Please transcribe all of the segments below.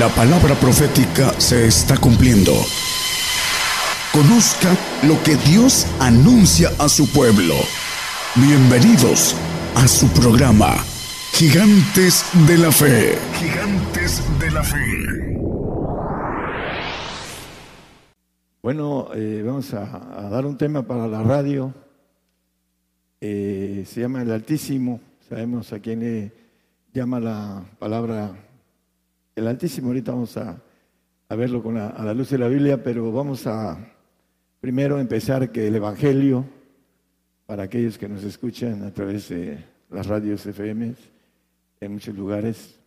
La palabra profética se está cumpliendo. Conozca lo que Dios anuncia a su pueblo. Bienvenidos a su programa, Gigantes de la Fe. Gigantes de la Fe. Bueno, eh, vamos a, dar un tema para la radio. Eh, se llama El Altísimo. Sabemos a quién le llama la palabra el Altísimo. Ahorita vamos a, verlo con a la luz de la Biblia, pero vamos a primero empezar que el Evangelio, para aquellos que nos escuchan a través de las radios FM en muchos lugares,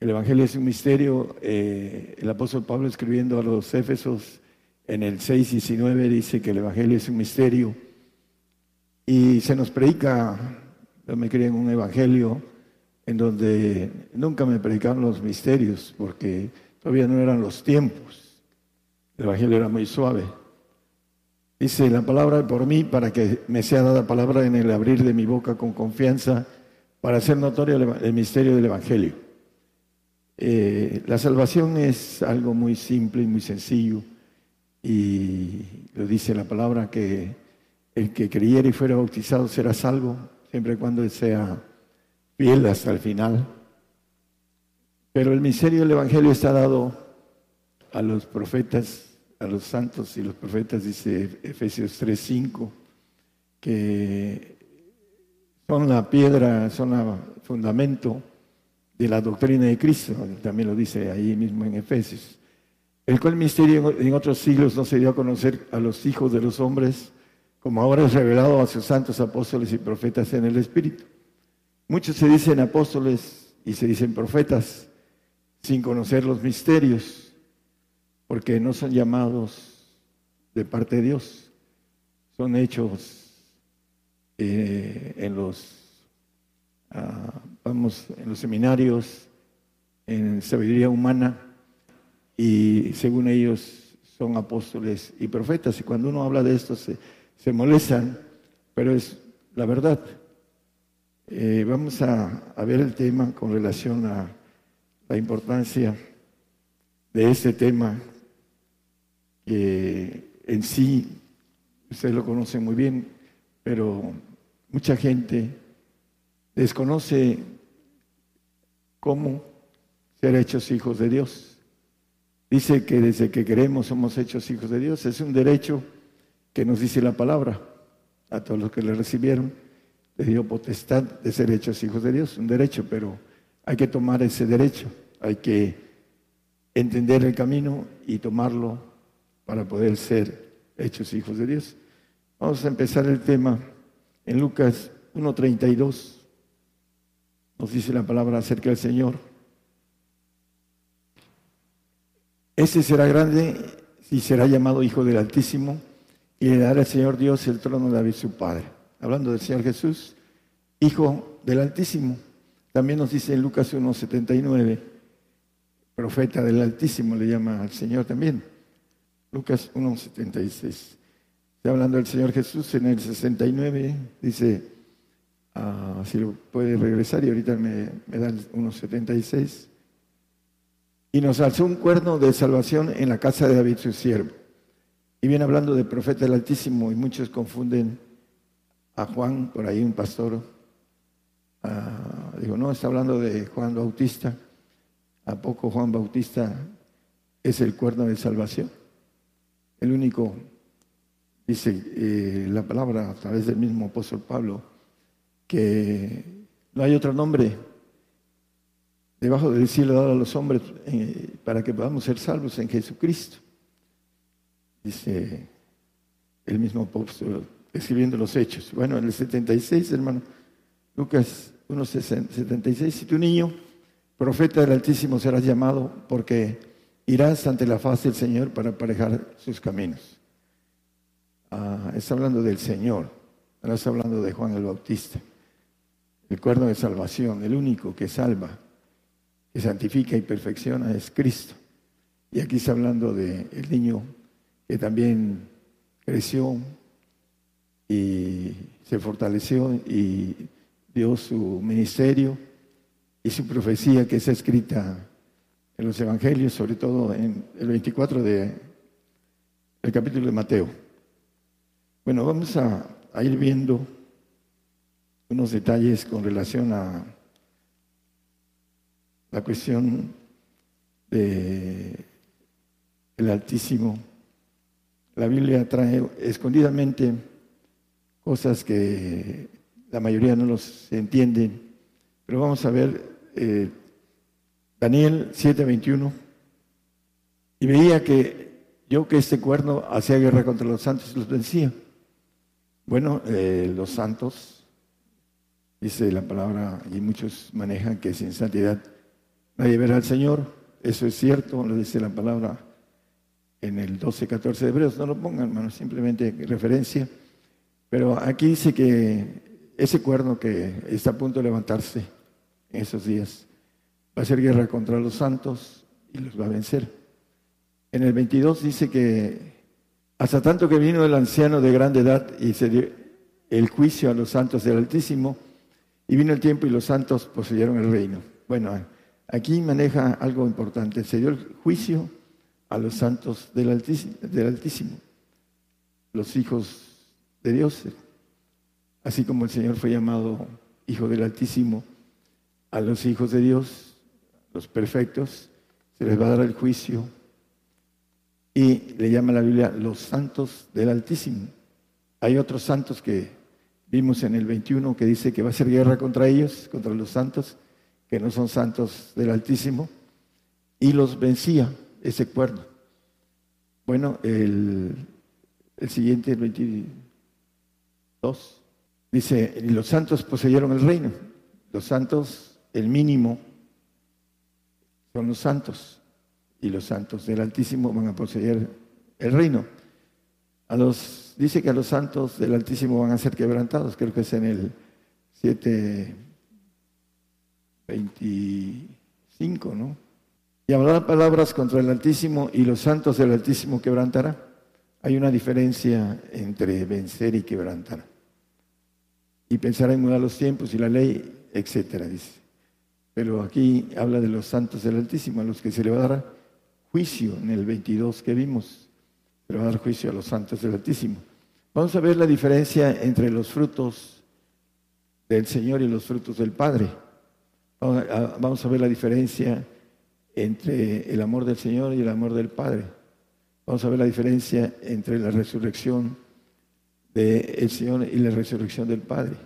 el Evangelio es un misterio. Eh, el apóstol Pablo escribiendo a los Éfesos en el 6.19 dice que el Evangelio es un misterio y se nos predica, yo me crié en un Evangelio en donde nunca me predicaron los misterios porque todavía no eran los tiempos. El Evangelio era muy suave. Dice la palabra por mí para que me sea dada palabra en el abrir de mi boca con confianza para hacer notorio el misterio del Evangelio. Eh, la salvación es algo muy simple y muy sencillo y lo dice la palabra que el que creyera y fuera bautizado será salvo siempre y cuando sea fiel hasta el final. Pero el misterio del Evangelio está dado a los profetas, a los santos y los profetas, dice Efesios 3:5, que son la piedra, son el fundamento de la doctrina de Cristo, también lo dice ahí mismo en Efesios, el cual misterio en otros siglos no se dio a conocer a los hijos de los hombres, como ahora es revelado a sus santos apóstoles y profetas en el Espíritu Muchos se dicen apóstoles y se dicen profetas sin conocer los misterios, porque no son llamados de parte de Dios, son hechos eh, en los ah, vamos en los seminarios en sabiduría humana y según ellos son apóstoles y profetas y cuando uno habla de esto se, se molestan, pero es la verdad. Eh, vamos a, ver el tema con relación a la importancia de este tema que en sí ustedes lo conocen muy bien, pero mucha gente desconoce cómo ser hechos hijos de Dios. Dice que desde que queremos somos hechos hijos de Dios. Es un derecho que nos dice la palabra a todos los que le recibieron le dio potestad de ser hechos hijos de Dios, un derecho, pero hay que tomar ese derecho, hay que entender el camino y tomarlo para poder ser hechos hijos de Dios. Vamos a empezar el tema en Lucas 1.32. Nos dice la palabra acerca del Señor. Ese será grande y será llamado Hijo del Altísimo y le dará al Señor Dios el trono de David su Padre hablando del Señor Jesús, Hijo del Altísimo. También nos dice en Lucas 1.79, profeta del Altísimo le llama al Señor también. Lucas 1.76. Está hablando del Señor Jesús en el 69, dice, ah, si lo puede regresar y ahorita me, me da el 1.76. Y nos alzó un cuerno de salvación en la casa de David su siervo. Y viene hablando del profeta del Altísimo y muchos confunden a Juan, por ahí un pastor, ah, digo, no, está hablando de Juan Bautista. ¿A poco Juan Bautista es el cuerno de salvación? El único, dice eh, la palabra a través del mismo apóstol Pablo, que no hay otro nombre debajo del cielo dado a los hombres eh, para que podamos ser salvos en Jesucristo. Dice el mismo apóstol escribiendo los hechos. Bueno, en el 76, hermano, Lucas 1.76, si tu niño, profeta del Altísimo, serás llamado porque irás ante la faz del Señor para aparejar sus caminos. Ah, está hablando del Señor, ahora está hablando de Juan el Bautista, el cuerno de salvación, el único que salva, que santifica y perfecciona es Cristo. Y aquí está hablando del niño que también creció, y se fortaleció y dio su ministerio y su profecía que está escrita en los evangelios, sobre todo en el 24 de el capítulo de Mateo. Bueno, vamos a, a ir viendo unos detalles con relación a la cuestión de el Altísimo. La Biblia trae escondidamente cosas que la mayoría no los entienden, pero vamos a ver eh, Daniel 7:21. Y veía que yo que este cuerno hacía guerra contra los santos y los vencía. Bueno, eh, los santos, dice la palabra, y muchos manejan que sin santidad nadie verá al Señor. Eso es cierto, lo dice la palabra en el 12, 14 de Hebreos. No lo pongan, hermano, simplemente referencia. Pero aquí dice que ese cuerno que está a punto de levantarse en esos días va a hacer guerra contra los santos y los va a vencer. En el 22 dice que hasta tanto que vino el anciano de grande edad y se dio el juicio a los santos del Altísimo, y vino el tiempo y los santos poseyeron el reino. Bueno, aquí maneja algo importante. Se dio el juicio a los santos del Altísimo los hijos de Dios. Así como el Señor fue llamado Hijo del Altísimo, a los hijos de Dios, los perfectos, se les va a dar el juicio y le llama la Biblia los santos del Altísimo. Hay otros santos que vimos en el 21 que dice que va a ser guerra contra ellos, contra los santos, que no son santos del Altísimo, y los vencía ese cuerno. Bueno, el, el siguiente, el 22, dice, los santos poseyeron el reino. Los santos, el mínimo, son los santos y los santos del Altísimo van a poseer el reino. A los, dice que a los santos del Altísimo van a ser quebrantados, creo que es en el 7.25, ¿no? Y hablará palabras contra el Altísimo y los santos del Altísimo quebrantará. Hay una diferencia entre vencer y quebrantar. Y pensará en mudar los tiempos y la ley, etcétera, dice. Pero aquí habla de los santos del Altísimo, a los que se le va a dar juicio en el 22 que vimos, pero va a dar juicio a los santos del Altísimo. Vamos a ver la diferencia entre los frutos del Señor y los frutos del Padre. Vamos a ver la diferencia entre el amor del Señor y el amor del Padre. Vamos a ver la diferencia entre la resurrección del Señor y la resurrección del Padre.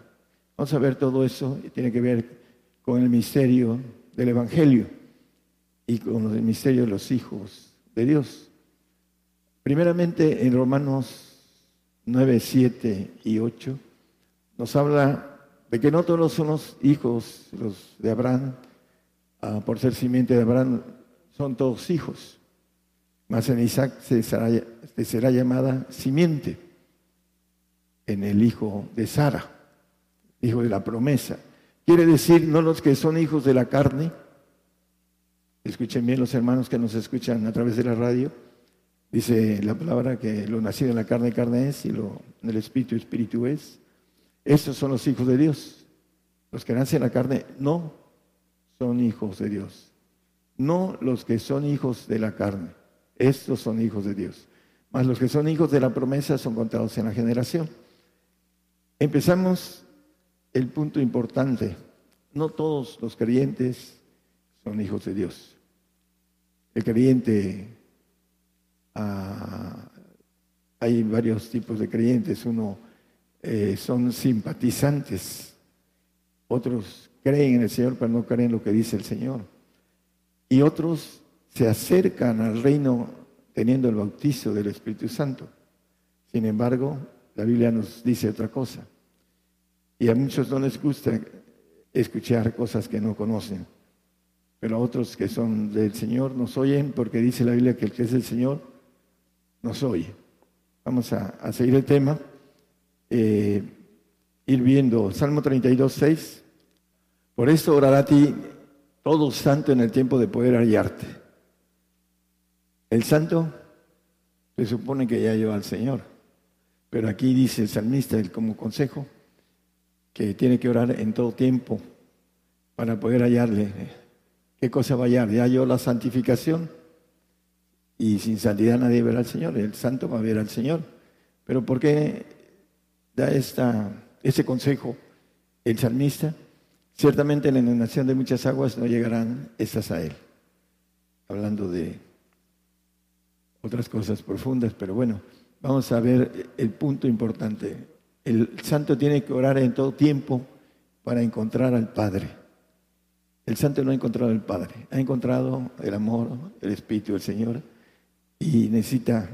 Vamos a ver todo eso tiene que ver con el misterio del Evangelio y con el misterio de los hijos de Dios. Primeramente en Romanos 9, 7 y 8 nos habla de que no todos somos hijos los de Abraham, ah, por ser simiente de Abraham, son todos hijos. Mas en Isaac se se será llamada simiente, en el hijo de Sara, hijo de la promesa. Quiere decir, no los que son hijos de la carne, Escuchen bien los hermanos que nos escuchan a través de la radio. Dice la palabra que lo nacido en la carne, carne es, y lo en el espíritu, espíritu es. Estos son los hijos de Dios. Los que nacen en la carne no son hijos de Dios. No los que son hijos de la carne. Estos son hijos de Dios. Mas los que son hijos de la promesa son contados en la generación. Empezamos el punto importante. No todos los creyentes son hijos de Dios. El creyente, ah, hay varios tipos de creyentes. Uno eh, son simpatizantes, otros creen en el Señor, pero no creen en lo que dice el Señor. Y otros se acercan al reino teniendo el bautizo del Espíritu Santo. Sin embargo, la Biblia nos dice otra cosa. Y a muchos no les gusta escuchar cosas que no conocen pero otros que son del Señor nos oyen porque dice la Biblia que el que es del Señor nos oye. Vamos a, seguir el tema, eh, ir viendo Salmo 32, 6. Por esto orará a ti todo santo en el tiempo de poder hallarte. El santo se supone que ya lleva al Señor, pero aquí dice el salmista como consejo que tiene que orar en todo tiempo para poder hallarle ¿qué cosa va a hallar? Ya yo la santificación y sin santidad nadie verá al Señor, el santo va a ver al Señor. Pero ¿por qué da esta, ese consejo el salmista? Ciertamente en la inundación de muchas aguas no llegarán estas a él. Hablando de otras cosas profundas, pero bueno, vamos a ver el punto importante. El santo tiene que orar en todo tiempo para encontrar al Padre. El santo no ha encontrado al Padre, ha encontrado el amor, el Espíritu del Señor y necesita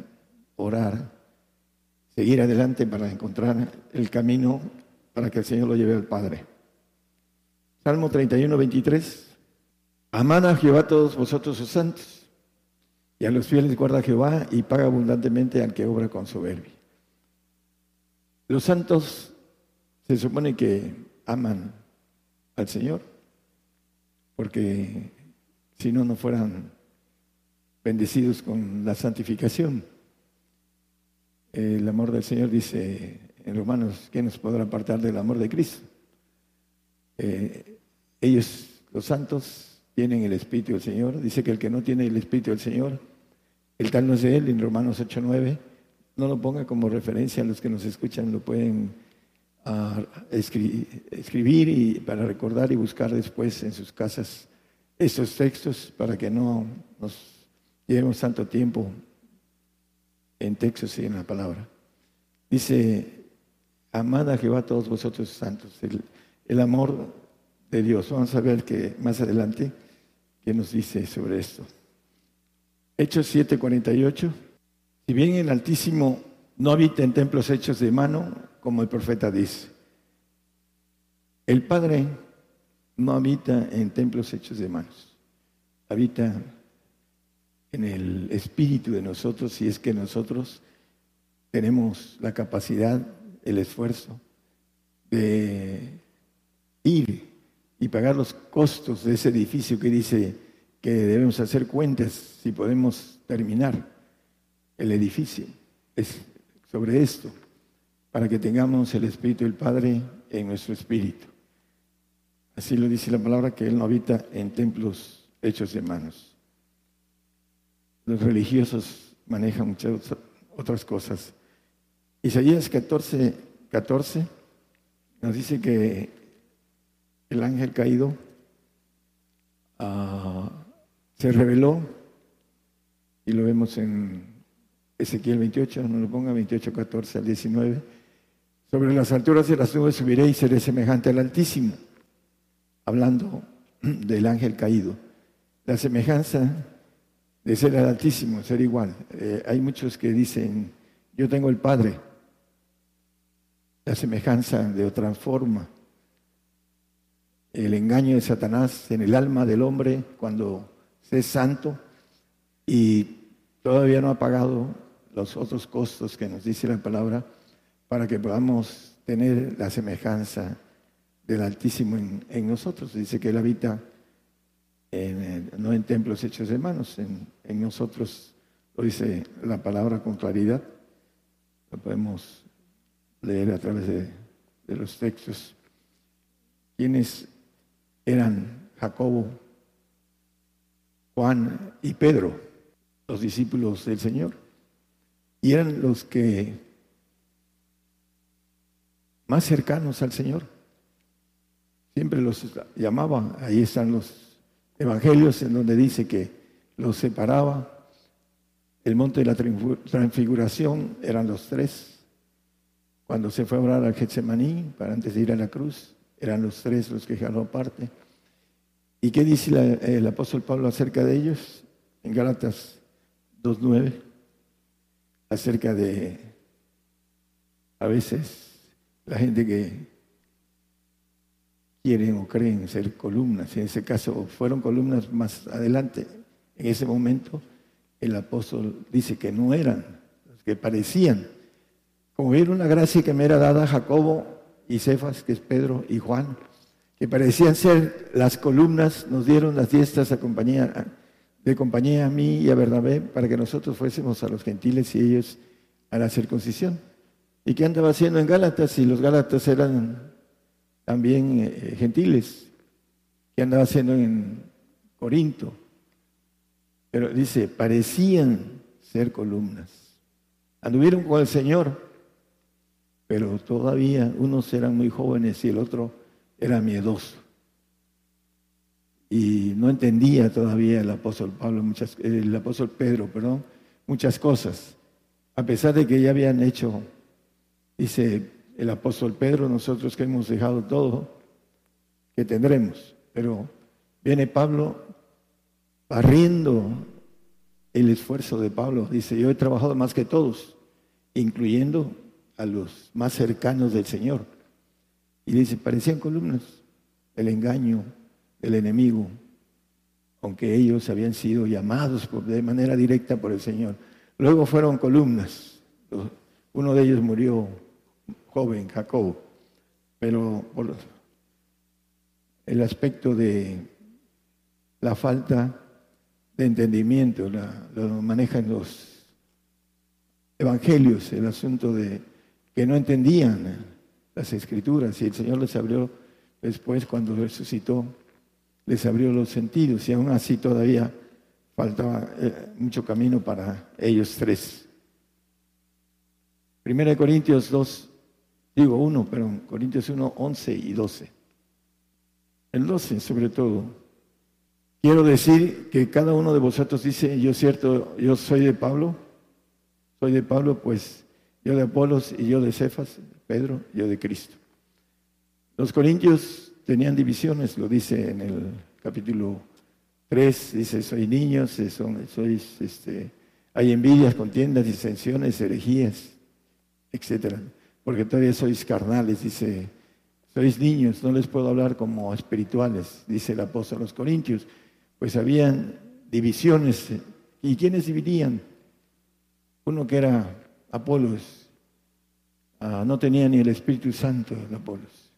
orar, seguir adelante para encontrar el camino para que el Señor lo lleve al Padre. Salmo 31, 23. Amad a Jehová todos vosotros sus santos, y a los fieles guarda Jehová y paga abundantemente al que obra con soberbia. Los santos se supone que aman al Señor, porque si no, no fueran bendecidos con la santificación. El amor del Señor dice en Romanos, ¿quién nos podrá apartar del amor de Cristo? Eh, ellos, los santos, tienen el Espíritu del Señor. Dice que el que no tiene el Espíritu del Señor, el tal no es de él, en Romanos 8.9. No lo ponga como referencia los que nos escuchan, lo pueden ah, escribir y para recordar y buscar después en sus casas estos textos para que no nos Llevemos tanto tiempo en textos y en la palabra. Dice, amad a Jehová todos vosotros santos, el, amor de Dios. Vamos a ver que más adelante qué nos dice sobre esto. Hechos 7:48. Si bien el Altísimo no habita en templos hechos de mano, como el profeta dice, el Padre no habita en templos hechos de manos, habita en el espíritu de nosotros si es que nosotros tenemos la capacidad, el esfuerzo de ir y pagar los costos de ese edificio que dice que debemos hacer cuentas si podemos terminar el edificio. Es sobre esto, para que tengamos el Espíritu del Padre en nuestro espíritu. Así lo dice la palabra que Él no habita en templos hechos de manos. Los religiosos manejan muchas otras cosas. Isaías 14, 14 nos dice que el ángel caído se reveló, y lo vemos en Ezequiel 28, no lo ponga 28, 14 al 19. Sobre las alturas de las nubes subiré y seré semejante al Altísimo, hablando del ángel caído. La semejanza de ser el Altísimo, ser igual. Eh, hay muchos que dicen, yo tengo el Padre, la semejanza de otra forma. El engaño de Satanás en el alma del hombre cuando es santo y todavía no ha pagado los otros costos que nos dice la palabra para que podamos tener la semejanza del Altísimo en, en nosotros. Dice que Él habita no en templos hechos de manos, en, nosotros lo dice la palabra con claridad, lo podemos leer a través de, de los textos. ¿Quiénes eran Jacobo, Juan y Pedro, los discípulos del Señor? Y eran los que más cercanos al Señor. Siempre los llamaban, ahí están los evangelios en donde dice que los separaba. El monte de la transfiguración eran los tres. Cuando se fue a orar al Getsemaní, para antes de ir a la cruz, eran los tres los que jaló aparte. ¿Y qué dice el apóstol Pablo acerca de ellos? En Gálatas 2.9, acerca de a veces la gente que quieren o creen ser columnas. En ese caso fueron columnas más adelante. En ese momento el apóstol dice que no eran, que parecían. Como era una gracia que me era dada Jacobo y Cefas, que es Pedro y Juan, que parecían ser las columnas, nos dieron las diestas a compañía, de compañía a mí y a Bernabé para que nosotros fuésemos a los gentiles y ellos a la circuncisión. ¿Y qué andaba haciendo en Gálatas? Si los Gálatas eran también eh, gentiles, que andaba haciendo Corinto. Pero dice, parecían ser columnas. Anduvieron con el Señor, pero todavía unos eran muy jóvenes y el otro era miedoso. Y no entendía todavía el apóstol Pablo, muchas, el apóstol Pedro, perdón, muchas cosas. A pesar de que ya habían hecho, dice el apóstol Pedro, nosotros que hemos dejado todo, que tendremos. Pero viene Pablo barriendo el esfuerzo de Pablo. Dice, yo he trabajado más que todos, incluyendo a los más cercanos del Señor. Y dice, parecían columnas, el engaño del enemigo, aunque ellos habían sido llamados de manera directa por el Señor. Luego fueron columnas. Uno de ellos murió joven, Jacob, pero por el aspecto de la falta de entendimiento, lo manejan los evangelios, el asunto de que no entendían las escrituras y el Señor les abrió después cuando resucitó, les abrió los sentidos y aún así todavía faltaba eh, mucho camino para ellos tres. Primera de Corintios 2, digo 1, pero Corintios 1, 11 y 12. El 12 sobre todo. Quiero decir que cada uno de vosotros dice, yo cierto, yo soy de Pablo, soy de Pablo, pues yo de Apolos y yo de Cefas, Pedro, yo de Cristo. Los corintios tenían divisiones, lo dice en el capítulo 3, dice, soy niños, son, sois, este, hay envidias, contiendas, disensiones, herejías, etcétera, porque todavía sois carnales, dice, sois niños, no les puedo hablar como espirituales, dice el apóstol a los corintios pues habían divisiones. ¿Y quiénes dividían? Uno que era Apolos, ah, no tenía ni el Espíritu Santo de Apolos,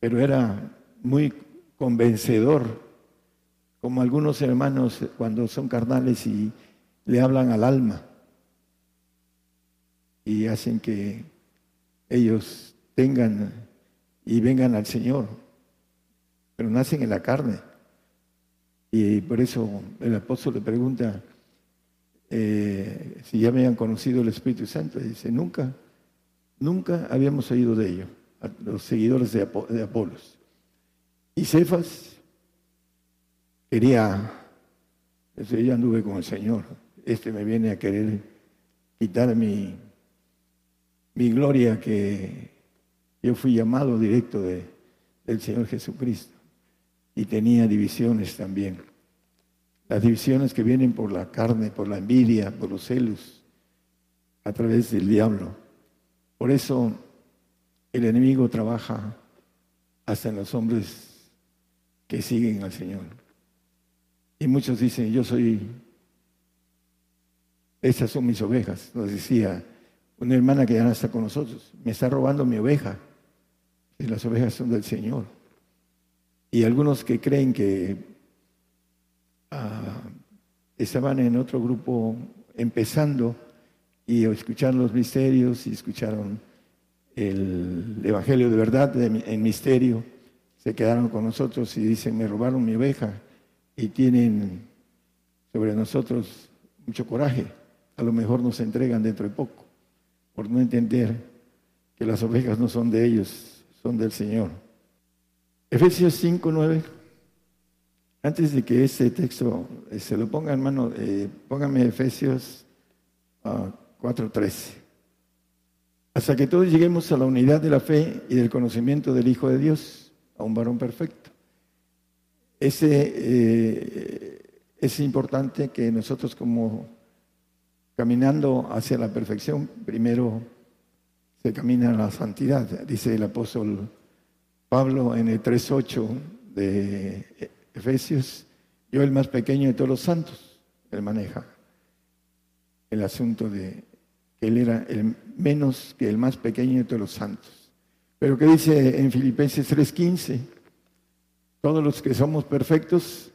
pero era muy convencedor, como algunos hermanos cuando son carnales y le hablan al alma. Y hacen que ellos tengan y vengan al Señor, pero nacen en la carne. Y por eso el apóstol le pregunta eh, si ya habían conocido el Espíritu Santo. Dice, nunca, nunca habíamos oído de ello, los seguidores de, Apolos. Y Cefas quería, yo anduve con el Señor, este me viene a querer quitar mi, mi gloria que yo fui llamado directo de, del Señor Jesucristo y tenía divisiones también. Las divisiones que vienen por la carne, por la envidia, por los celos, a través del diablo. Por eso el enemigo trabaja hasta en los hombres que siguen al Señor. Y muchos dicen, yo soy, esas son mis ovejas. Nos decía una hermana que ya no está con nosotros, me está robando mi oveja. Y las ovejas son del Señor. Y algunos que creen que estaban en otro grupo empezando y escucharon los misterios y escucharon el Evangelio de verdad en misterio, se quedaron con nosotros y dicen, me robaron mi oveja y tienen sobre nosotros mucho coraje. A lo mejor nos entregan dentro de poco, por no entender que las ovejas no son de ellos, son del Señor. Efesios 5, 9. Antes de que ese texto eh, se lo ponga, hermano, eh, póngame Efesios 4, ah, 13. Hasta que todos lleguemos a la unidad de la fe y del conocimiento del Hijo de Dios, a un varón perfecto. Ese, eh, es importante que nosotros como caminando hacia la perfección, primero se camina a la santidad, dice el apóstol Pablo en el 3.8 de Efesios, yo el más pequeño de todos los santos, él maneja el asunto de que él era el menos que el más pequeño de todos los santos. Pero que dice en Filipenses 3:15, todos los que somos perfectos,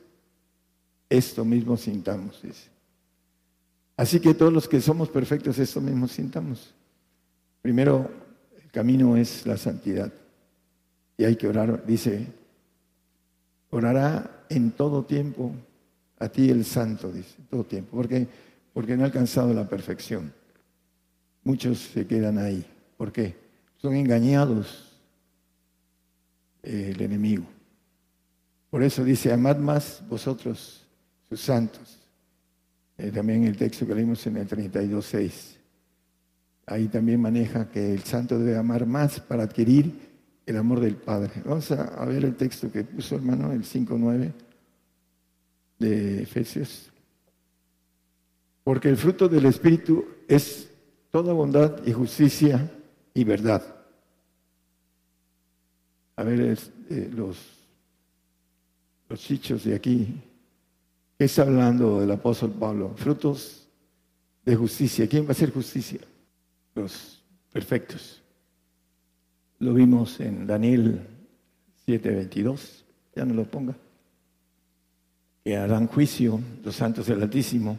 esto mismo sintamos, dice. Así que todos los que somos perfectos, esto mismo sintamos. Primero, el camino es la santidad y hay que orar, dice, orará en todo tiempo a ti el santo, dice, todo tiempo, porque, porque no ha alcanzado la perfección. Muchos se quedan ahí. ¿Por qué? Son engañados eh, el enemigo. Por eso dice, amad más vosotros, sus santos. Eh, también el texto que leímos en el 32.6. Ahí también maneja que el santo debe amar más para adquirir el amor del Padre. Vamos a, ver el texto que puso hermano, el 5.9 de Efesios. Porque el fruto del Espíritu es toda bondad y justicia y verdad. A ver eh, los, los chichos de aquí. ¿Qué está hablando el apóstol Pablo? Frutos de justicia. ¿Quién va a hacer justicia? Los perfectos. Lo vimos en Daniel 7:22. Ya no lo ponga. Que harán juicio los santos del Altísimo.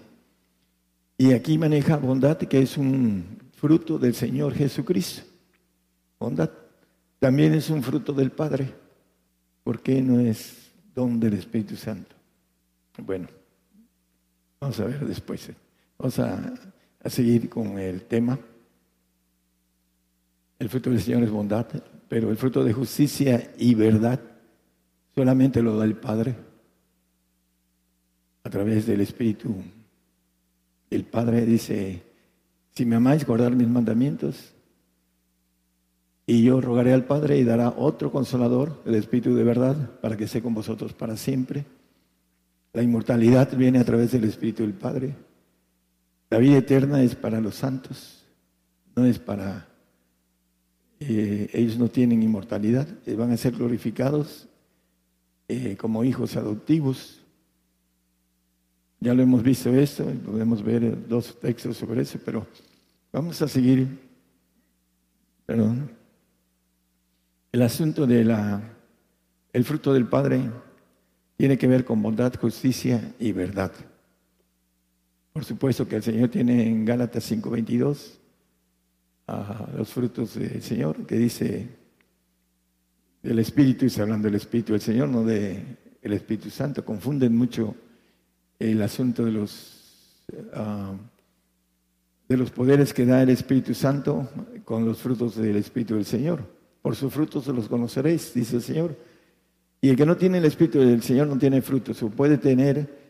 Y aquí maneja bondad, que es un fruto del Señor Jesucristo. Bondad. También es un fruto del Padre. ¿Por qué no es don del Espíritu Santo? Bueno, vamos a ver después. Vamos a, seguir con el tema. El fruto del Señor es bondad, pero el fruto de justicia y verdad solamente lo da el Padre a través del Espíritu. El Padre dice, si me amáis, guardar mis mandamientos, y yo rogaré al Padre y dará otro consolador, el Espíritu de verdad, para que esté con vosotros para siempre. La inmortalidad viene a través del Espíritu del Padre. La vida eterna es para los santos, no es para... Eh, ellos no tienen inmortalidad, eh, van a ser glorificados eh, como hijos adoptivos. Ya lo hemos visto esto, podemos ver dos textos sobre eso, pero vamos a seguir. Perdón. El asunto de la el fruto del Padre tiene que ver con bondad, justicia y verdad. Por supuesto que el Señor tiene en Gálatas 5:22 los frutos del Señor, que dice del Espíritu, y hablando del Espíritu del Señor, no del Espíritu Santo. Confunden mucho el asunto de los, ah, de los poderes que da el Espíritu Santo con los frutos del Espíritu del Señor. Por sus frutos los conoceréis, dice el Señor. Y el que no tiene el Espíritu del Señor no tiene frutos. O puede tener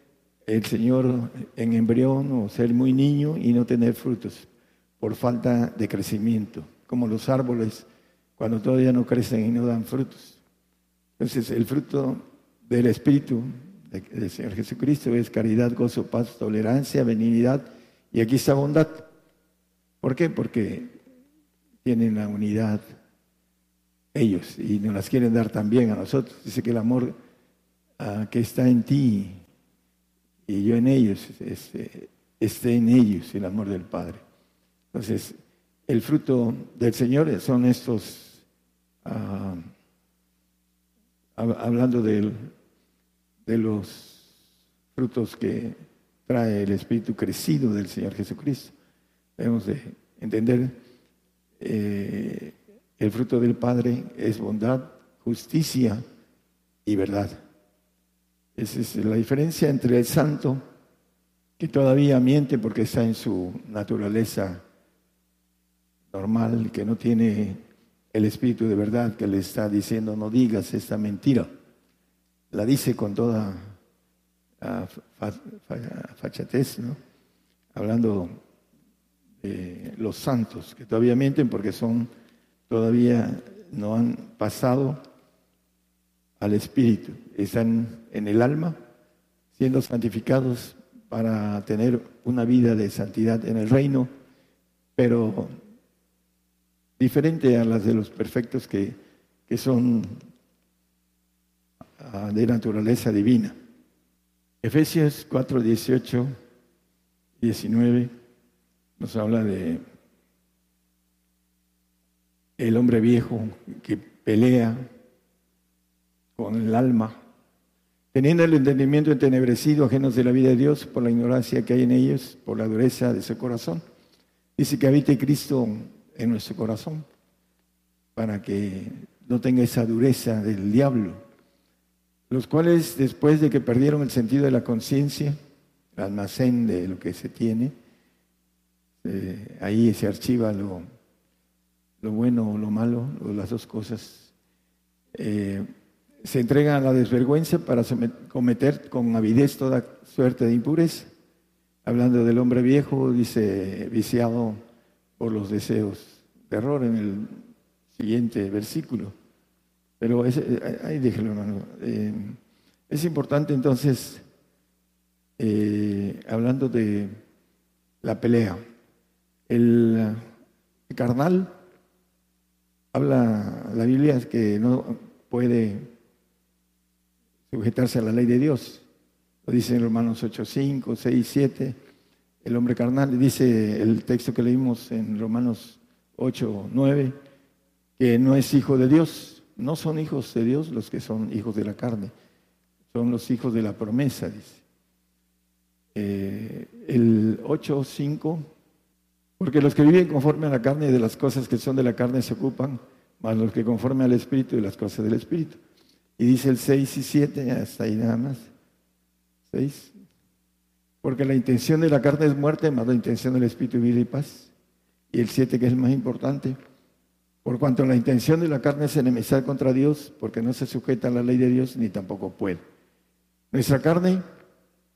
el Señor en embrión o ser muy niño y no tener frutos por falta de crecimiento, como los árboles cuando todavía no crecen y no dan frutos. Entonces, el fruto del Espíritu del Señor Jesucristo es caridad, gozo, paz, tolerancia, benignidad y aquí está bondad. ¿Por qué? Porque tienen la unidad ellos y nos las quieren dar también a nosotros. Dice que el amor ah, que está en ti y yo en ellos, este, esté en ellos el amor del Padre. Entonces, el fruto del Señor son estos, ah, hablando de los frutos que trae el Espíritu crecido del Señor Jesucristo. Debemos de entender eh, el fruto del Padre es bondad, justicia y verdad. Esa es la diferencia entre el santo, que todavía miente porque está en su naturaleza normal, que no tiene el espíritu de verdad, que le está diciendo no digas esta mentira. La dice con toda ah, fachatez, ¿no? Hablando de los santos, que todavía mienten porque son todavía no han pasado al Espíritu, están en el alma siendo santificados para tener una vida de santidad en el reino, pero diferente a las de los perfectos que, que son ah, de naturaleza divina. Efesios 4, 18, 19 nos habla de el hombre viejo que pelea con el alma, teniendo el entendimiento entenebrecido, ajenos de la vida de Dios por la ignorancia que hay en ellos, por la dureza de su corazón. Dice que habite Cristo en nuestro corazón, para que no tenga esa dureza del diablo. los cuales después de que perdieron el sentido de la conciencia, el almacén de lo que se tiene, eh, ahí se archiva lo, lo bueno o lo malo, o las dos cosas. Eh, se entrega a la desvergüenza para cometer con avidez toda suerte de impureza. Hablando del hombre viejo, dice, viciado por los deseos de error en el siguiente versículo. Pero eh, ahí déjelo, hermano. Eh, es importante entonces, hablando de la pelea, el carnal Habla la Biblia que no puede sujetarse a la ley de Dios. Lo dice en Romanos 8, 5, 6, 7. El hombre carnal, dice el texto que leímos en Romanos 8, 9, que no es hijo de Dios. No son hijos de Dios los que son hijos de la carne, son los hijos de la promesa, dice. Eh, el 8, 5 porque los que viven conforme a la carne y de las cosas que son de la carne se ocupan, más los que conforme al Espíritu y las cosas del Espíritu. Y dice el 6 y 7, hasta ahí nada más. 6. Porque la intención de la carne es muerte, más la intención del Espíritu es vida y paz. Y el 7, que es el más importante. Por cuanto la intención de la carne es enemistad contra Dios, porque no se sujeta a la ley de Dios ni tampoco puede. Nuestra carne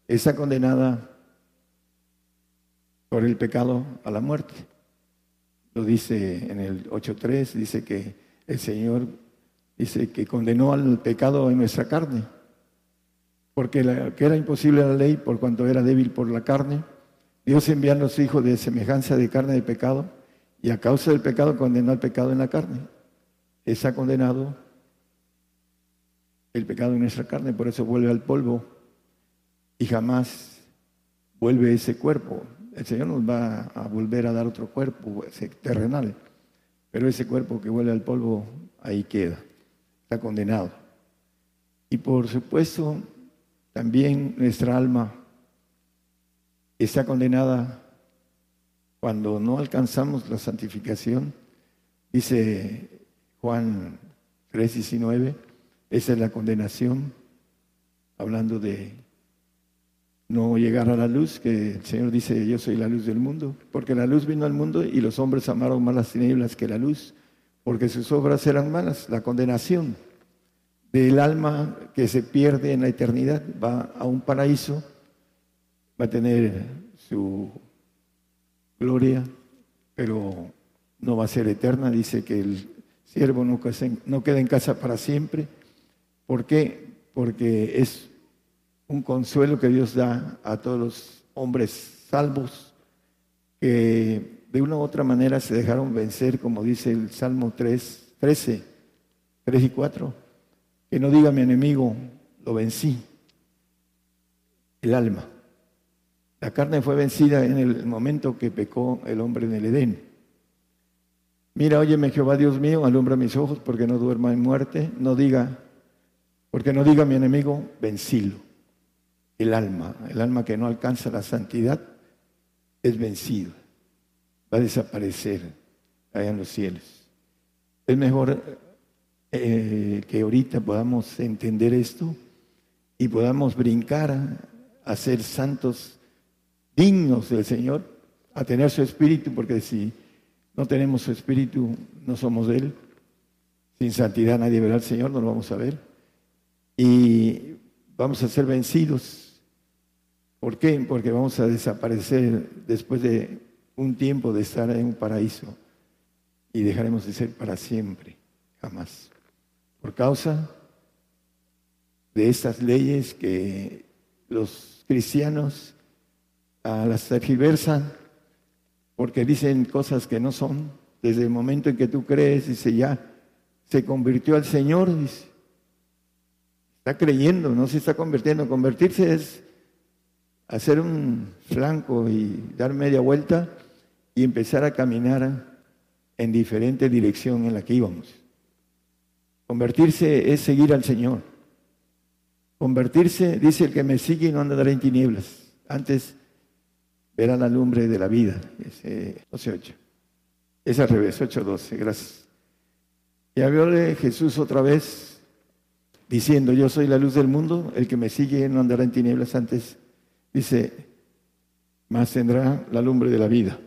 está condenada por el pecado a la muerte. Lo dice en el 8.3, dice que el Señor dice que condenó al pecado en nuestra carne, porque que era imposible la ley por cuanto era débil por la carne. Dios enviando a su Hijo de semejanza de carne de pecado, y a causa del pecado condenó al pecado en la carne. Está condenado el pecado en nuestra carne, por eso vuelve al polvo y jamás vuelve ese cuerpo el Señor nos va a volver a dar otro cuerpo terrenal, pero ese cuerpo que huele al polvo ahí queda, está condenado. Y por supuesto, también nuestra alma está condenada cuando no alcanzamos la santificación. Dice Juan 3, 19, esa es la condenación, hablando de no llegar a la luz, que el Señor dice, yo soy la luz del mundo, porque la luz vino al mundo y los hombres amaron más las tinieblas que la luz, porque sus obras eran malas, la condenación del alma que se pierde en la eternidad, va a un paraíso, va a tener su gloria, pero no va a ser eterna, dice que el siervo no, no queda en casa para siempre. ¿Por qué? Porque es un consuelo que Dios da a todos los hombres salvos que de una u otra manera se dejaron vencer, como dice el Salmo 3, 13, 3 y 4. Que no diga mi enemigo, lo vencí. El alma. La carne fue vencida en el momento que pecó el hombre en el Edén. Mira, óyeme Jehová Dios mío, alumbra mis ojos porque no duerma en muerte. No diga, porque no diga mi enemigo, vencilo el alma, el alma que no alcanza la santidad, es vencido, va a desaparecer allá en los cielos. Es mejor eh, que ahorita podamos entender esto y podamos brincar a, ser santos dignos del Señor, a tener su espíritu, porque si no tenemos su espíritu, no somos Él. Sin santidad nadie verá al Señor, no lo vamos a ver. Y vamos a ser vencidos ¿Por qué? Porque vamos a desaparecer después de un tiempo de estar en un paraíso y dejaremos de ser para siempre, jamás. Por causa de estas leyes que los cristianos a las tergiversan porque dicen cosas que no son. Desde el momento en que tú crees, dice ya, se convirtió al Señor, dice. Está creyendo, no se está convirtiendo. Convertirse es hacer un flanco y dar media vuelta y empezar a caminar en diferente dirección en la que íbamos. Convertirse es seguir al Señor. Convertirse, dice el que me sigue no andará en tinieblas. Antes verá la lumbre de la vida. Ese 12.8. Es al revés, 8.12. Gracias. Y habló Jesús otra vez diciendo, yo soy la luz del mundo, el que me sigue no andará en tinieblas antes, dice, más tendrá la lumbre de la vida.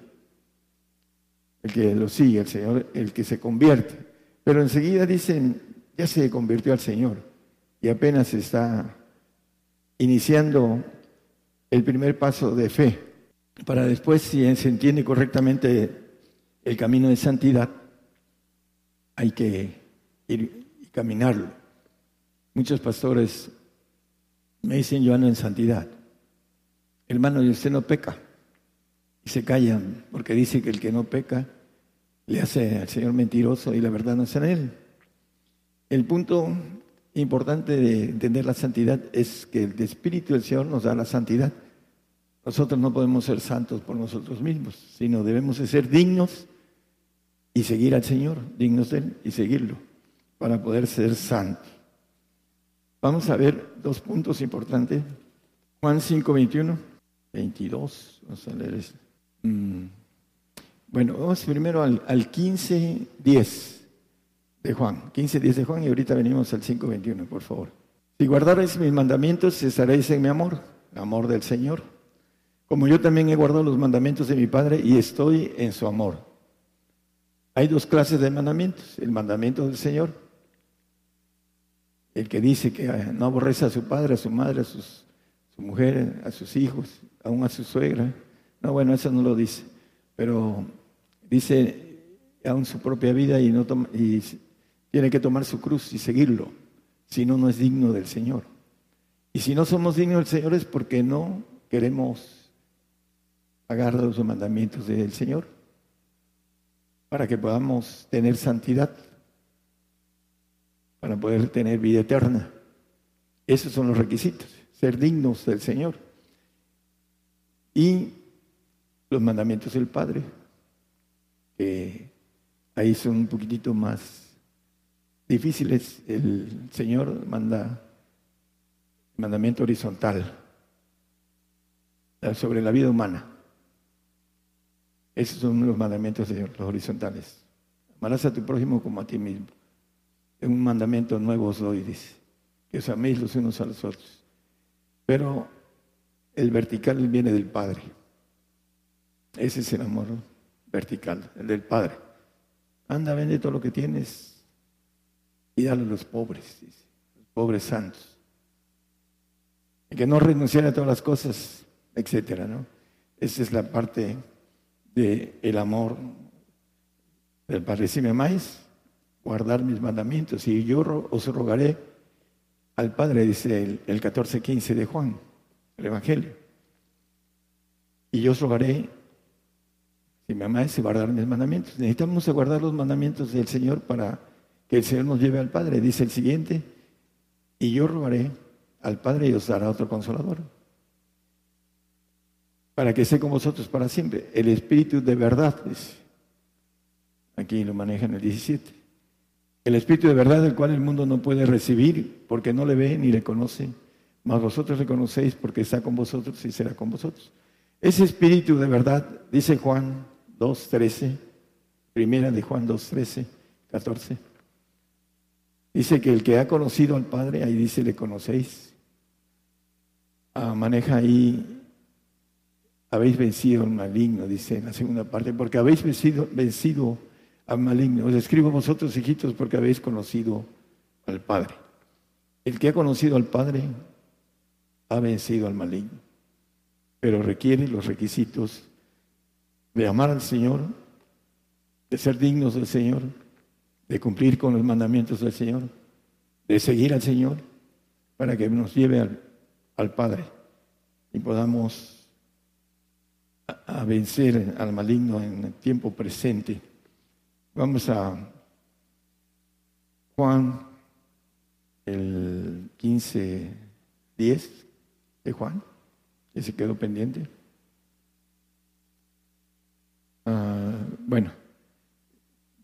El que lo sigue, el Señor, el que se convierte. Pero enseguida dicen, ya se convirtió al Señor y apenas está iniciando el primer paso de fe, para después, si se entiende correctamente el camino de santidad, hay que ir y caminarlo. Muchos pastores me dicen, yo ando en santidad. Hermano, y usted no peca. Y se callan porque dice que el que no peca le hace al Señor mentiroso y la verdad no está en él. El punto importante de entender la santidad es que el Espíritu del Señor nos da la santidad. Nosotros no podemos ser santos por nosotros mismos, sino debemos de ser dignos y seguir al Señor, dignos de Él y seguirlo, para poder ser santos. Vamos a ver dos puntos importantes. Juan 5, 21, 22. Vamos a leer eso. Mm. Bueno, vamos primero al, al 15, 10 de Juan. 15, 10 de Juan y ahorita venimos al 5, 21, por favor. Si guardaréis mis mandamientos, cesaréis en mi amor, el amor del Señor como yo también he guardado los mandamientos de mi Padre y estoy en su amor. Hay dos clases de mandamientos. El mandamiento del Señor, el que dice que no aborrece a su padre, a su madre, a su mujer, a sus hijos, aún a su suegra. No, bueno, eso no lo dice. Pero dice aún su propia vida y tiene que tomar su cruz y seguirlo. Si no, no es digno del Señor. Y si no somos dignos del Señor es porque no queremos agarra los mandamientos del Señor para que podamos tener santidad, para poder tener vida eterna. Esos son los requisitos, ser dignos del Señor. Y los mandamientos del Padre, que ahí son un poquitito más difíciles. El Señor manda mandamiento horizontal sobre la vida humana. Esos son los mandamientos de los horizontales. Amarás a tu prójimo como a ti mismo. Es un mandamiento nuevo os doy, dice. Que os améis los unos a los otros. Pero el vertical viene del Padre. Ese es el amor vertical, el del Padre. Anda, vende todo lo que tienes y dale a los pobres, dice. Los pobres santos. Y que no renunciara a todas las cosas, etcétera, ¿no? Esa es la parte de el amor del Padre. Si me amáis, guardar mis mandamientos. Y yo os rogaré al Padre, dice el, el 14-15 de Juan, el Evangelio. Y yo os rogaré, si me amáis, guardar mis mandamientos. Necesitamos guardar los mandamientos del Señor para que el Señor nos lleve al Padre. Dice el siguiente, y yo rogaré al Padre y os dará otro consolador para que esté con vosotros para siempre. El Espíritu de verdad, dice. Aquí lo maneja en el 17. El Espíritu de verdad, el cual el mundo no puede recibir porque no le ve ni le conoce, mas vosotros le conocéis porque está con vosotros y será con vosotros. Ese Espíritu de verdad, dice Juan 2.13, primera de Juan 2.13, 14. Dice que el que ha conocido al Padre, ahí dice, le conocéis. Ah, maneja ahí habéis vencido al maligno, dice en la segunda parte, porque habéis vencido, vencido al maligno. Os escribo vosotros, hijitos, porque habéis conocido al Padre. El que ha conocido al Padre ha vencido al maligno, pero requiere los requisitos de amar al Señor, de ser dignos del Señor, de cumplir con los mandamientos del Señor, de seguir al Señor, para que nos lleve al, al Padre y podamos a vencer al maligno en el tiempo presente. Vamos a Juan, el 15, 10 de Juan, que se quedó pendiente. Ah, bueno,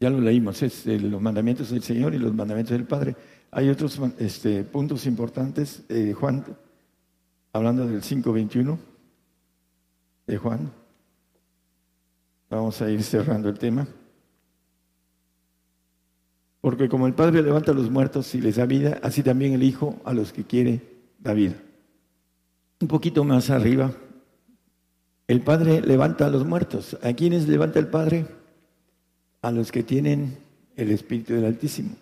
ya lo leímos, es los mandamientos del Señor y los mandamientos del Padre. Hay otros este, puntos importantes. Eh, Juan, hablando del 5.21 de Juan. Vamos a ir cerrando el tema. Porque como el Padre levanta a los muertos y les da vida, así también el Hijo a los que quiere da vida. Un poquito más arriba, el Padre levanta a los muertos. ¿A quiénes levanta el Padre? A los que tienen el Espíritu del Altísimo.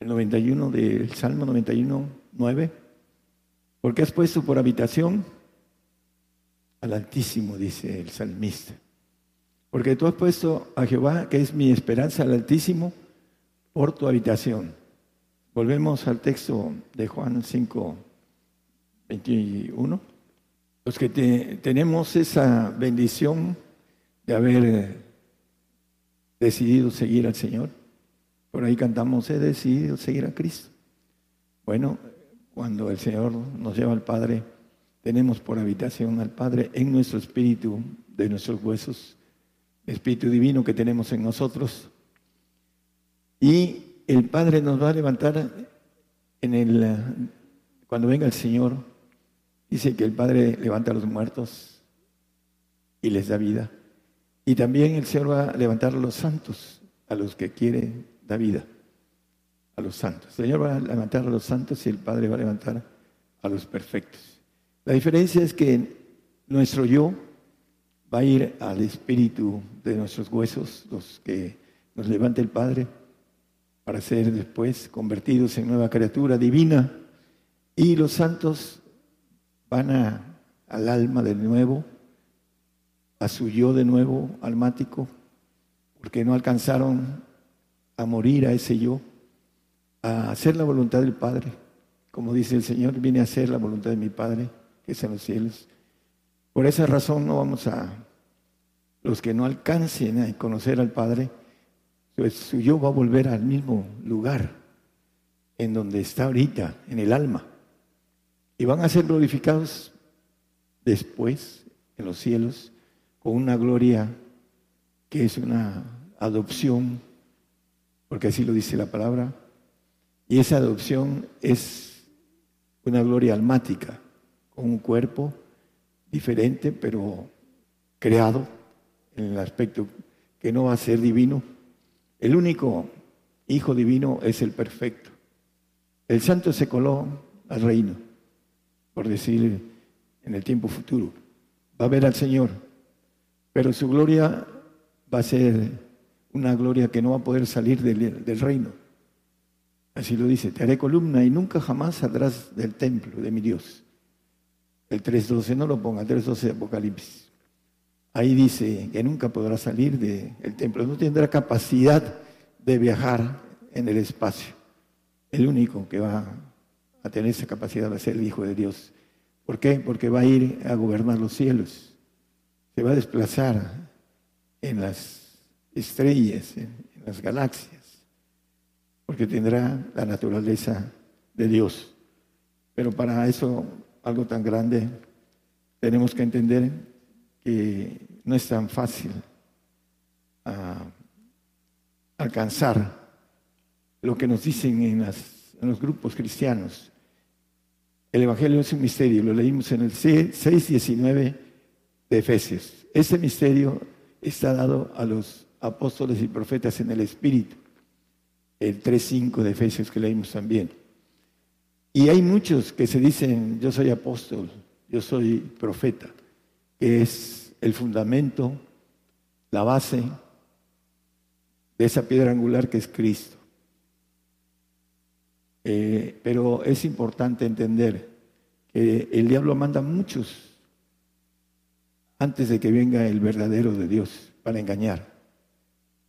El 91 del Salmo 91, 9. Porque has puesto por habitación al Altísimo, dice el salmista. Porque tú has puesto a Jehová, que es mi esperanza, al Altísimo, por tu habitación. Volvemos al texto de Juan 5, 21. Los que tenemos esa bendición de haber decidido seguir al Señor. Por ahí cantamos, he decidido seguir a Cristo. Bueno, cuando el Señor nos lleva al Padre, tenemos por habitación al Padre en nuestro espíritu, de nuestros huesos, espíritu divino que tenemos en nosotros. Y el Padre nos va a levantar en el cuando venga el Señor. Dice que el Padre levanta a los muertos y les da vida. Y también el Señor va a levantar a los santos, a los que quiere da vida, a los santos. El Señor va a levantar a los santos y el Padre va a levantar a los perfectos. La diferencia es que nuestro yo va a ir al espíritu de nuestros huesos, los que nos levanta el Padre, para ser después convertidos en nueva criatura divina. Y los santos van al alma de nuevo, a su yo de nuevo almático, porque no alcanzaron a morir a ese yo, a hacer la voluntad del Padre. Como dice el Señor, viene a hacer la voluntad de mi Padre, que es en los cielos. Por esa razón no vamos a, los que no alcancen a conocer al Padre, pues su yo va a volver al mismo lugar en donde está ahorita, en el alma. Y van a ser glorificados después en los cielos con una gloria que es una adopción porque así lo dice la palabra. Y esa adopción es una gloria almática, con un cuerpo diferente, pero creado en el aspecto que no va a ser divino. El único Hijo divino es el perfecto. El santo se coló al reino, por decir en el tiempo futuro. Va a ver al Señor, pero su gloria va a ser una gloria que no va a poder salir del, reino. Así lo dice, te haré columna y nunca jamás saldrás del templo de mi Dios. El 3.12 no lo ponga, el 3.12 de Apocalipsis. Ahí dice que nunca podrá salir del templo, no tendrá capacidad de viajar en el espacio. El único que va a tener esa capacidad va a ser el Hijo de Dios. ¿Por qué? Porque va a ir a gobernar los cielos. Se va a desplazar en las estrellas, en, las galaxias, porque tendrá la naturaleza de Dios. Pero para eso, algo tan grande, tenemos que entender que no es tan fácil ah, alcanzar lo que nos dicen en, en, los grupos cristianos. El Evangelio es un misterio, lo leímos en el 6.19 de Efesios. Ese misterio está dado a los apóstoles y profetas en el Espíritu. El 3.5 de Efesios que leímos también. Y hay muchos que se dicen, yo soy apóstol, yo soy profeta, que es el fundamento, la base de esa piedra angular que es Cristo. Eh, pero es importante entender que el diablo manda muchos antes de que venga el verdadero de Dios para engañar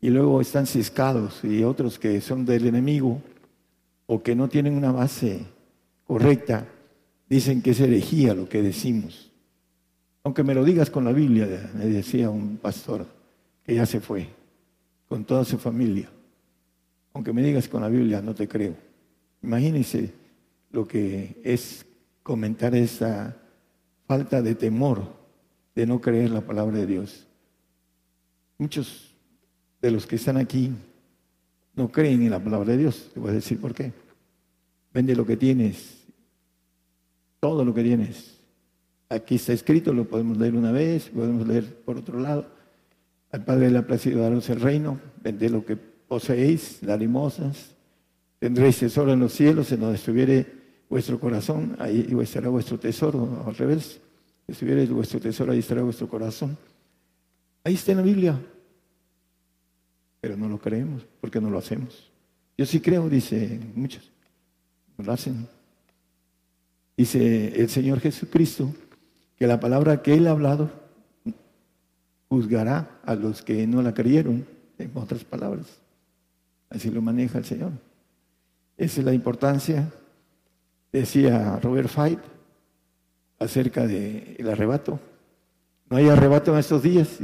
y luego están ciscados y otros que son del enemigo o que no tienen una base correcta, dicen que es herejía lo que decimos. Aunque me lo digas con la Biblia, me decía un pastor que ya se fue, con toda su familia. Aunque me digas con la Biblia, no te creo. Imagínense lo que es comentar esa falta de temor de no creer la palabra de Dios. Muchos de los que están aquí no creen en la palabra de Dios. Te voy a decir por qué. Vende lo que tienes, todo lo que tienes. Aquí está escrito, lo podemos leer una vez, podemos leer por otro lado. Al Padre le ha placido daros el reino, vende lo que poseéis las limosnas, tendréis tesoro en los cielos, en donde estuviere vuestro corazón, ahí estará vuestro tesoro, al revés, estuviere vuestro tesoro, ahí estará vuestro corazón. Ahí está en la Biblia, pero no lo creemos porque no lo hacemos. Yo sí creo, dice muchos, lo hacen. Dice el Señor Jesucristo que la palabra que Él ha hablado juzgará a los que no la creyeron, en otras palabras. Así lo maneja el Señor. Esa es la importancia, decía Robert Fight, acerca del arrebato. No hay arrebato en estos días.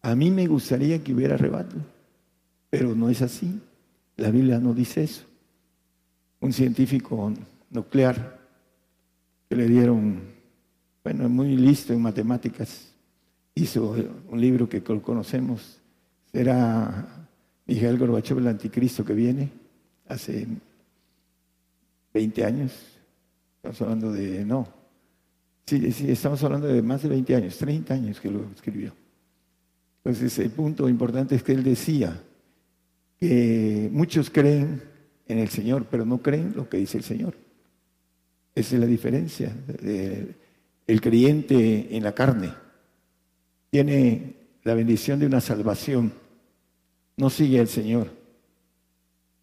A mí me gustaría que hubiera arrebato, pero no es así. La Biblia no dice eso. Un científico nuclear que le dieron, bueno, muy listo en matemáticas, hizo un libro que conocemos, será Miguel Gorbachev, el anticristo que viene, hace 20 años, estamos hablando de, no, sí, sí, estamos hablando de más de 20 años, 30 años que lo escribió. Entonces, el punto importante es que él decía que muchos creen en el Señor, pero no creen lo que dice el Señor. Esa es la diferencia. El creyente en la carne tiene la bendición de una salvación, no sigue al Señor,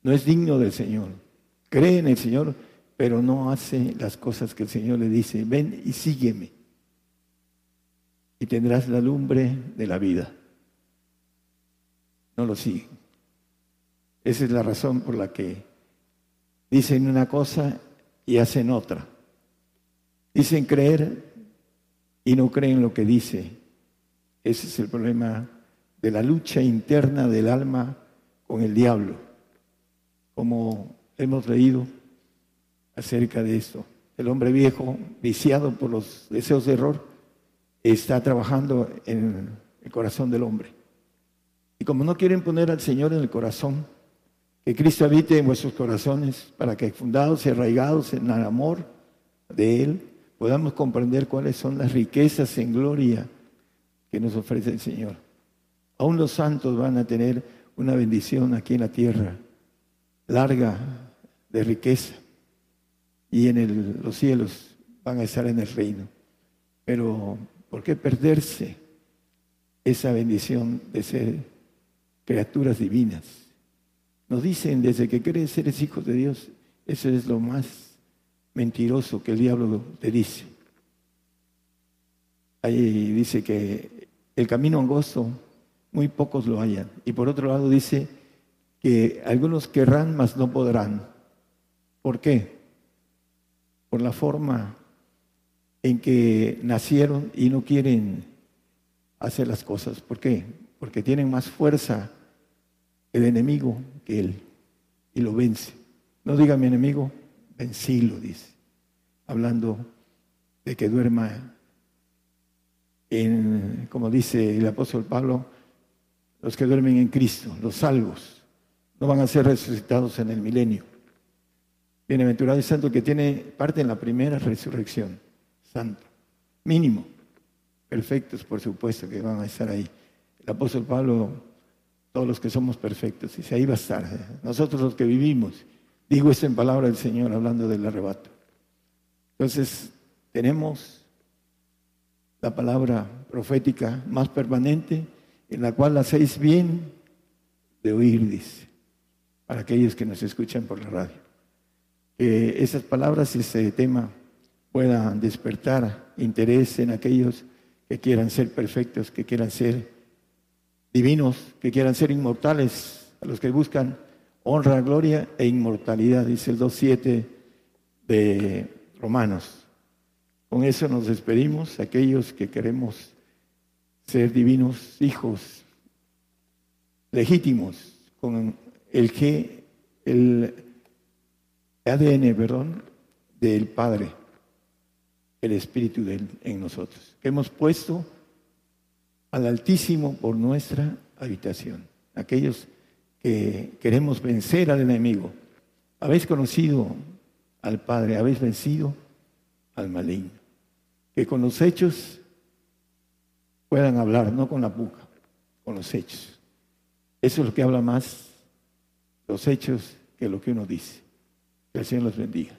no es digno del Señor, cree en el Señor, pero no hace las cosas que el Señor le dice, ven y sígueme, y tendrás la lumbre de la vida no lo siguen. Esa es la razón por la que dicen una cosa y hacen otra. Dicen creer y no creen lo que dice. Ese es el problema de la lucha interna del alma con el diablo, como hemos leído acerca de esto. El hombre viejo, viciado por los deseos de error, está trabajando en el corazón del hombre. Y como no quieren poner al Señor en el corazón, que Cristo habite en vuestros corazones para que fundados y arraigados en el amor de Él, podamos comprender cuáles son las riquezas en gloria que nos ofrece el Señor. Aún los santos van a tener una bendición aquí en la tierra, larga de riqueza, y en los cielos van a estar en el reino. Pero, ¿por qué perderse esa bendición de ser criaturas divinas. Nos dicen desde que crees eres hijo de Dios. Eso es lo más mentiroso que el diablo te dice. Ahí dice que el camino angosto muy pocos lo hayan. Y por otro lado dice que algunos querrán, mas no podrán. ¿Por qué? Por la forma en que nacieron y no quieren hacer las cosas. ¿Por qué? Porque tienen más fuerza el enemigo él y lo vence. No diga mi enemigo, vencilo, dice. Hablando de que duerma en, como dice el apóstol Pablo, los que duermen en Cristo, los salvos, no van a ser resucitados en el milenio. Bienaventurado y santo que tiene parte en la primera resurrección, santo, mínimo, perfectos por supuesto que van a estar ahí. El apóstol Pablo todos los que somos perfectos. Y ahí va a estar. ¿eh? Nosotros los que vivimos. Digo esto en palabra del Señor hablando del arrebato. Entonces, tenemos la palabra profética más permanente en la cual hacéis bien de oír, dice, para aquellos que nos escuchan por la radio. Que esas palabras y ese tema puedan despertar interés en aquellos que quieran ser perfectos, que quieran ser divinos que quieran ser inmortales, a los que buscan honra, gloria e inmortalidad, dice el 2.7 de Romanos. Con eso nos despedimos, aquellos que queremos ser divinos hijos legítimos, con el G, el ADN, perdón, del Padre, el Espíritu en nosotros. Hemos puesto al Altísimo por nuestra habitación. Aquellos que queremos vencer al enemigo. Habéis conocido al Padre, habéis vencido al maligno. Que con los hechos puedan hablar, no con la boca, con los hechos. Eso es lo que habla más los hechos que lo que uno dice. Que el Señor los bendiga.